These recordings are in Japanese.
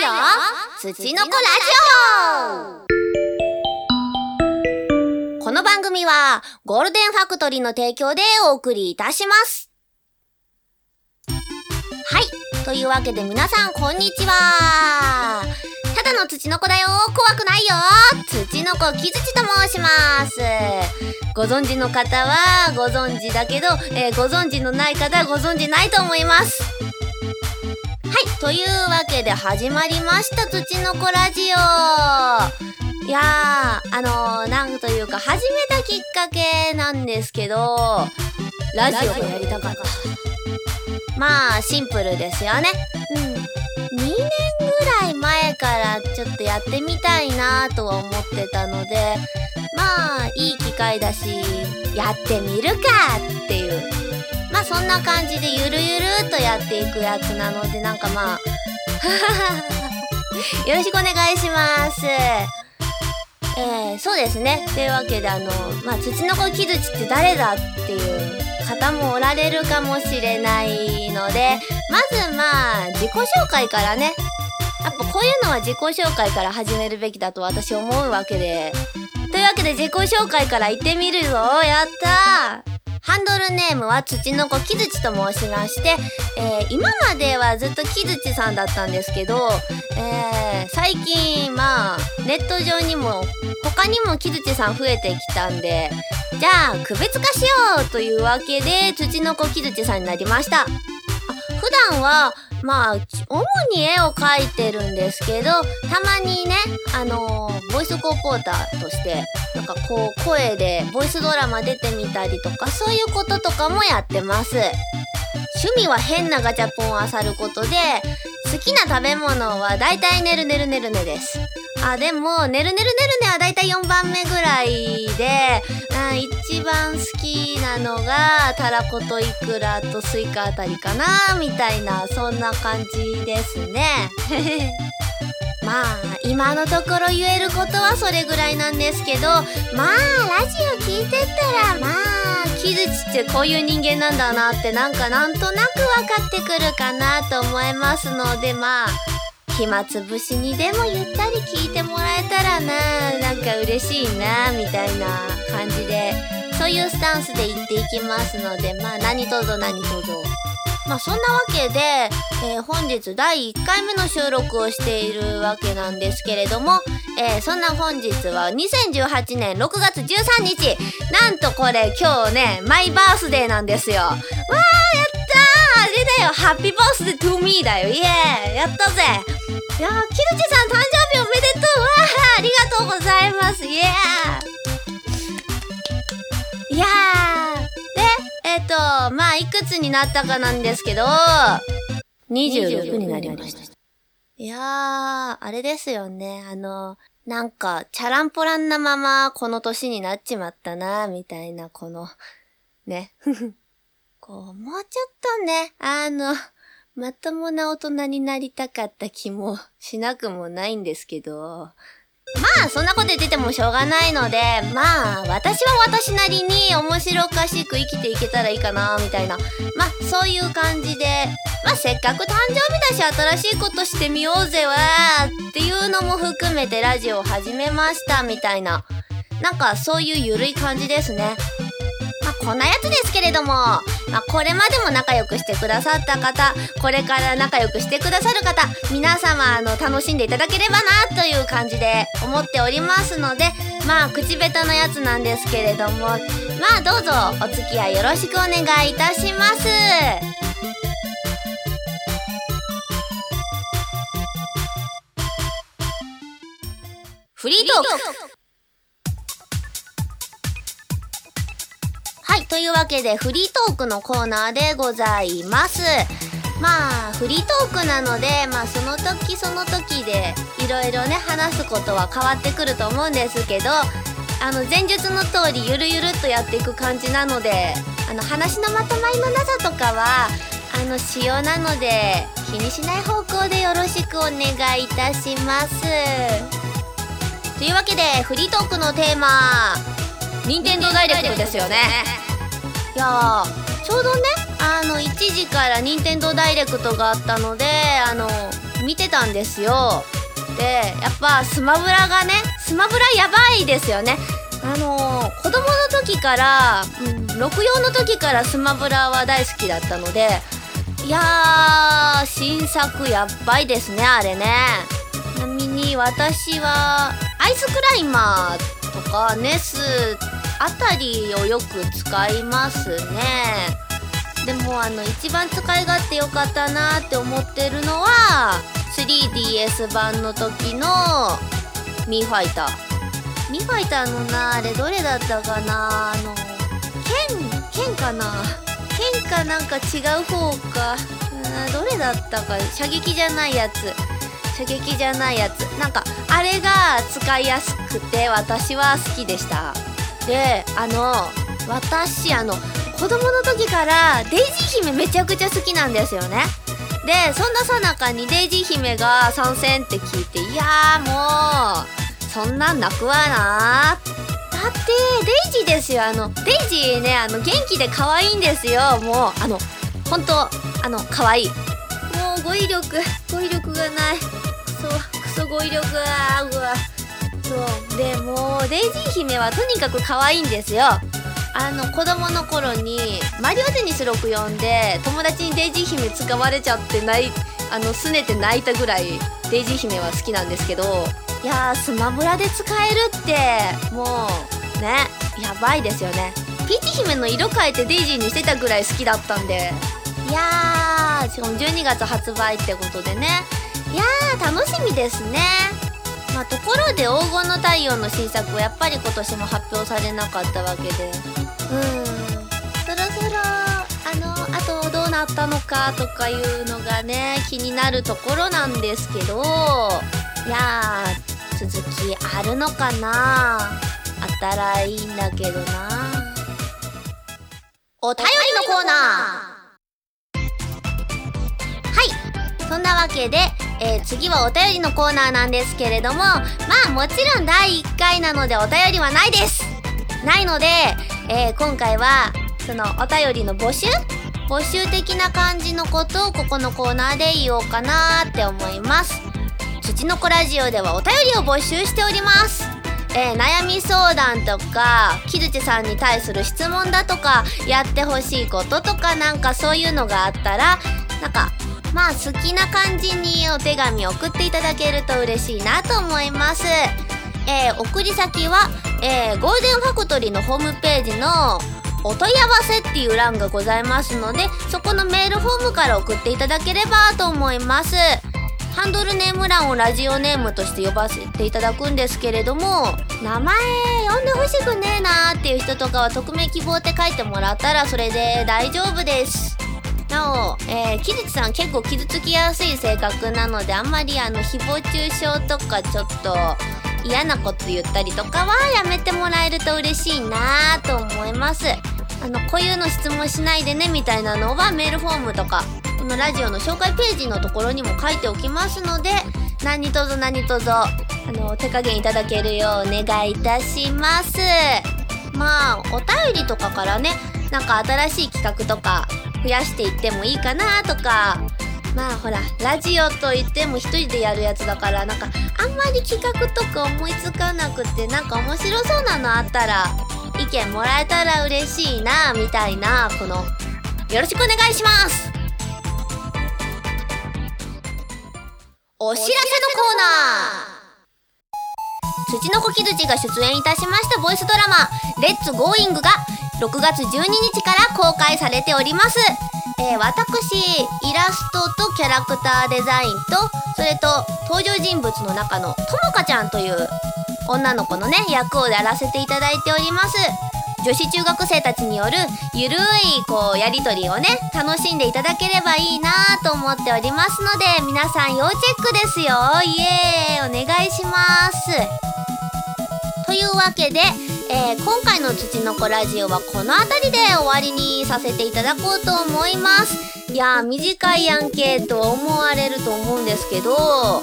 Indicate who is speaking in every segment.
Speaker 1: よ土の子ラジオ。この番組はゴールデンファクトリーの提供でお送りいたします。はい。というわけで皆さんこんにちは。ただの土の子だよ。怖くないよ。土の子木槌と申します。ご存知の方はご存知だけど、えー、ご存知のない方はご存知ないと思います。はいというわけで始まりました土の子ラジオ。いやーあのー、なんというか始めたきっかけなんですけどラジオがやりたかった。まあシンプルですよね。うん。2年ぐらい前からちょっとやってみたいなとは思ってたのでまあいい機会だしやってみるかっていう。まあそんな感じでゆるゆるとやっていくやつなのでなんかまあ よろしくお願いします。えー、そうですね。というわけであのまあ土の子木槌って誰だっていう方もおられるかもしれないのでまずまあ自己紹介からね。やっぱこういうのは自己紹介から始めるべきだと私思うわけで。というわけで自己紹介から行ってみるぞ。やったー。ハンドルネームは土の子木槌と申しまして、えー、今まではずっと木槌さんだったんですけど、えー、最近まあネット上にも他にも木槌さん増えてきたんでじゃあ区別化しようというわけで土の子木槌さんになりました。普段はまあ主に絵を描いてるんですけどたまにねあのー、ボイスコーポーターとしてなんかこう声でボイスドラマ出てみたりとかそういうこととかもやってます。趣味は変なガチャポンを漁ることで好きな食べ物はだいたいねるねるねるねです。あでもねるねるねるねはだいたい4番目ぐらいで、うん、一番好きなのがたらこといくらとスイカあたりかなみたいなそんな感じですね。まあ今のところ言えることはそれぐらいなんですけどまあラジオ聞いてったらまあ木槌ってこういう人間なんだなってなんかなんとなく分かってくるかなと思いますのでまあ暇つぶしにでもゆったり聞いてもらえたらな。なんか嬉しいなみたいな感じで。そういうスタンスで言っていきますので。まあ何とぞ何とぞ。まあそんなわけで、えー、本日第1回目の収録をしているわけなんですけれども、えー、そんな本日は2018年6月13日。なんとこれ今日ねマイバースデーなんですよ。わーやだよ。ハッピーバースデートゥーミーだよ。イエーイやったぜ。いやー木口さん誕生日おめでとう。わーありがとうございます。イエー。いやー。でえっ、ー、とまあいくつになったかなんですけど26になりました。いやーあれですよね。あのなんかチャランポランなままこの年になっちまったなみたいなこのね。こうもうちょっとねあのまともな大人になりたかった気もしなくもないんですけど。まあそんなこと言っててもしょうがないのでまあ私は私なりに面白おかしく生きていけたらいいかなみたいなまあそういう感じでまあせっかく誕生日だし新しいことしてみようぜわーっていうのも含めてラジオを始めましたみたいななんかそういうゆるい感じですね。まあ、こんなやつですけれども、まあ、これまでも仲良くしてくださった方、これから仲良くしてくださる方、皆様、あの、楽しんでいただければな、という感じで思っておりますので、まあ、口下手なやつなんですけれども、まあ、どうぞ、お付き合いよろしくお願いいたします。フリートークというわけでフリートークのコーナーでございます。まあフリートークなのでまあその時その時でいろいろね話すことは変わってくると思うんですけどあの前述の通りゆるゆるっとやっていく感じなのであの話のまとまりのなさとかはあの仕様なので気にしない方向でよろしくお願いいたします。というわけでフリートークのテーマ任天堂ダイレクトですよね。いやちょうどねあの1時から任天堂ダイレクトがあったのであの見てたんですよ。でやっぱスマブラがねスマブラやばいですよね。あのー、子供の時から、うん、64の時からスマブラは大好きだったのでいやー新作やっばいですねあれね。ちなみに私はアイスクライマーとかネスあたりをよく使いますね。でもあの一番使い勝手良かったなって思ってるのは 3DS 版の時のミーファイター。ミーファイターのなあれどれだったかな？あの剣剣かな？剣かなんか違う方か。どれだったか？射撃じゃないやつ。射撃じゃないやつ。なんかあれが使いやすくて私は好きでした。であの私あの子供の時からデイジー姫めちゃくちゃ好きなんですよね。でそんなさなかにデイジー姫が参戦って聞いていやもうそんなん泣くわなだってデイジーですよ。あのデイジーねあの元気で可愛いんですよ。もうあの本当あの可愛い。もう語彙力語彙力がない。クソクソ語彙力うわそう。でもデイジー姫はとにかく可愛いんですよ。あの子供の頃にマリオテニス64で友達にデイジー姫使われちゃってないあの拗ねて泣いたぐらいデイジー姫は好きなんですけどいやースマブラで使えるってもうねやばいですよね。ピーチ姫の色変えてデイジーにしてたぐらい好きだったんでいやーしかも12月発売ってことでね。いやー楽しみですね。まあところで黄金の太陽の新作はやっぱり今年も発表されなかったわけで。うん。そろそろあのあとどうなったのかとかいうのがね気になるところなんですけど。いやー続きあるのかな？あったらいいんだけどな。お便りのコーナー。はい。そんなわけで、えー、次はお便りのコーナーなんですけれどもまあもちろん第1回なのでお便りはないです。ないので、えー、今回はそのお便りの募集募集的な感じのことをここのコーナーで言おうかなって思います。土の子ラジオではお便りを募集しております。えー、悩み相談とか木槌さんに対する質問だとかやってほしいこととかなんかそういうのがあったらなんかまあ好きな感じにお手紙送っていただけると嬉しいなと思います。えー、送り先は、えー、ゴールデンファクトリーのホームページのお問い合わせっていう欄がございますのでそこのメールフォームから送っていただければと思います。ハンドルネーム欄をラジオネームとして呼ばせていただくんですけれども名前呼んでほしくねえなーっていう人とかは匿名希望って書いてもらったらそれで大丈夫ですなお、えー、木槌さん結構傷つきやすい性格なのであんまりあの誹謗中傷とかちょっと嫌なこと言ったりとかはやめてもらえると嬉しいなと思います。あのこういうの質問しないでねみたいなのはメールフォームとかこのラジオの紹介ページのところにも書いておきますので何卒何卒あの手加減いただけるようお願いいたします。まあお便りとかからねなんか新しい企画とか増やしていってもいいかなとか。まあほらラジオといっても一人でやるやつだからなんかあんまり企画とか思いつかなくてなんか面白そうなのあったら意見もらえたら嬉しいなみたいなこのよろしくお願いします。お知らせのコーナー。土の子木槌が出演いたしましたボイスドラマ「レッツゴーイングが6月12日から公開されております、えー、私イラストとキャラクターデザインとそれと登場人物の中のともかちゃんという女の子のね役をやらせていただいております。女子中学生たちによるゆるいこうやり取りをね楽しんでいただければいいなと思っておりますので皆さん要チェックですよ。イエーイ。お願いします。というわけで、えー、今回の「土の子ラジオ」はこの辺りで終わりにさせていただこうと思います。いやー短いアンケート思われると思うんですけど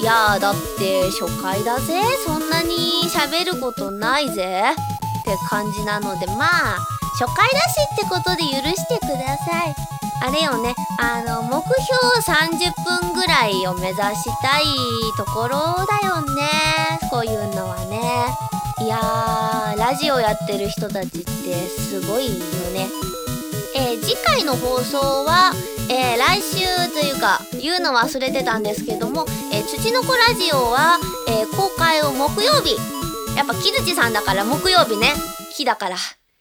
Speaker 1: いやーだって初回だぜ。そんなに喋ることないぜ。って感じなのでまあ初回だしってことで許してください。あれよね。あの目標30分ぐらいを目指したいところだよね。こういうのはね。いやーラジオやってる人たちってすごいよね。えー、次回の放送は、えー、来週というか言うの忘れてたんですけども「えー、土の子ラジオは」え公開を木曜日。やっぱ木槌さんだから木曜日ね。木だから。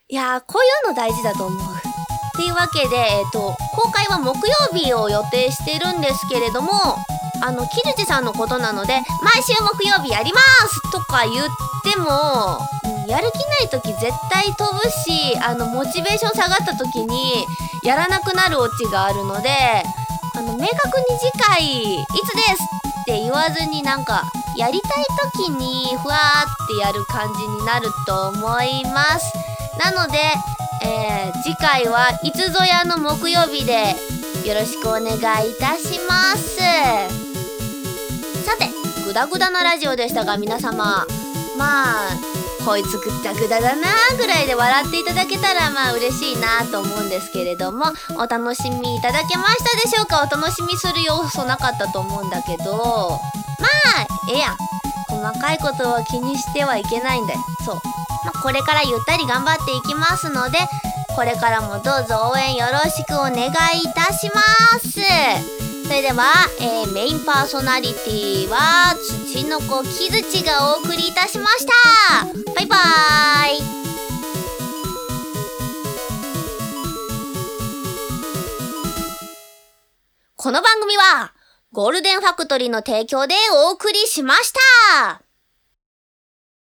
Speaker 1: いやーこういうの大事だと思う。っていうわけで、えーと、公開は木曜日を予定してるんですけれどもあの木槌さんのことなので毎週木曜日やりますとか言ってもやる気ない時絶対飛ぶしあのモチベーション下がった時にやらなくなるオチがあるのであの明確に次回いつですって言わずになんかやりたい時にふわーってやる感じになると思います。なので、えー、次回はいつぞやの木曜日でよろしくお願いいたします。グダグダなラジオでしたが皆様まあこいつぐったぐだだなぐらいで笑っていただけたらまあ嬉しいなと思うんですけれどもお楽しみいただけましたでしょうか？お楽しみする要素なかったと思うんだけどまあええやん。細かいことは気にしてはいけないんだよ。そう、まあ、これからゆったり頑張っていきますのでこれからもどうぞ応援よろしくお願いいたします。それでは、えー、メインパーソナリティは土の子木槌がお送りいたしました。バイバーイ。この番組はゴールデンファクトリーの提供でお送りしました。